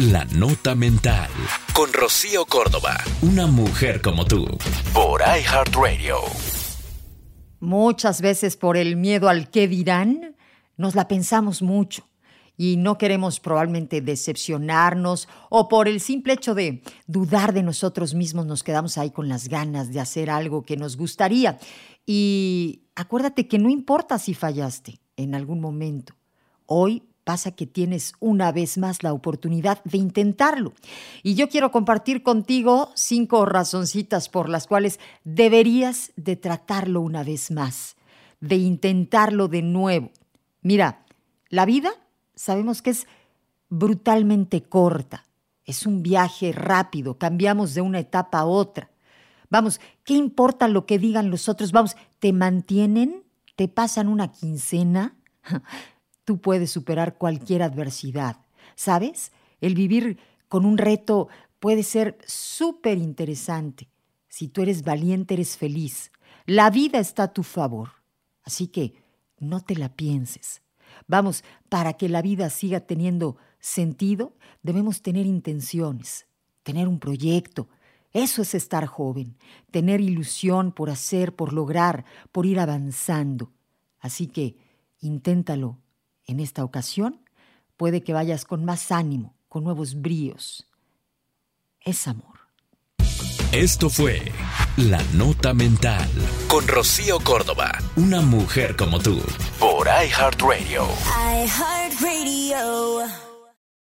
La Nota Mental. Con Rocío Córdoba. Una mujer como tú. Por iHeartRadio. Muchas veces por el miedo al qué dirán, nos la pensamos mucho y no queremos probablemente decepcionarnos o por el simple hecho de dudar de nosotros mismos nos quedamos ahí con las ganas de hacer algo que nos gustaría. Y acuérdate que no importa si fallaste en algún momento. Hoy pasa que tienes una vez más la oportunidad de intentarlo. Y yo quiero compartir contigo cinco razoncitas por las cuales deberías de tratarlo una vez más, de intentarlo de nuevo. Mira, la vida sabemos que es brutalmente corta. Es un viaje rápido, cambiamos de una etapa a otra. Vamos, ¿qué importa lo que digan los otros? Vamos, ¿te mantienen? ¿Te pasan una quincena? Tú puedes superar cualquier adversidad. ¿Sabes? El vivir con un reto puede ser súper interesante. Si tú eres valiente, eres feliz. La vida está a tu favor. Así que no te la pienses. Vamos, para que la vida siga teniendo sentido, debemos tener intenciones, tener un proyecto. Eso es estar joven, tener ilusión por hacer, por lograr, por ir avanzando. Así que inténtalo en esta ocasión. Puede que vayas con más ánimo, con nuevos bríos. Es amor. Esto fue La Nota Mental con Rocío Córdoba, una mujer como tú, por iHeartRadio. iHeartRadio.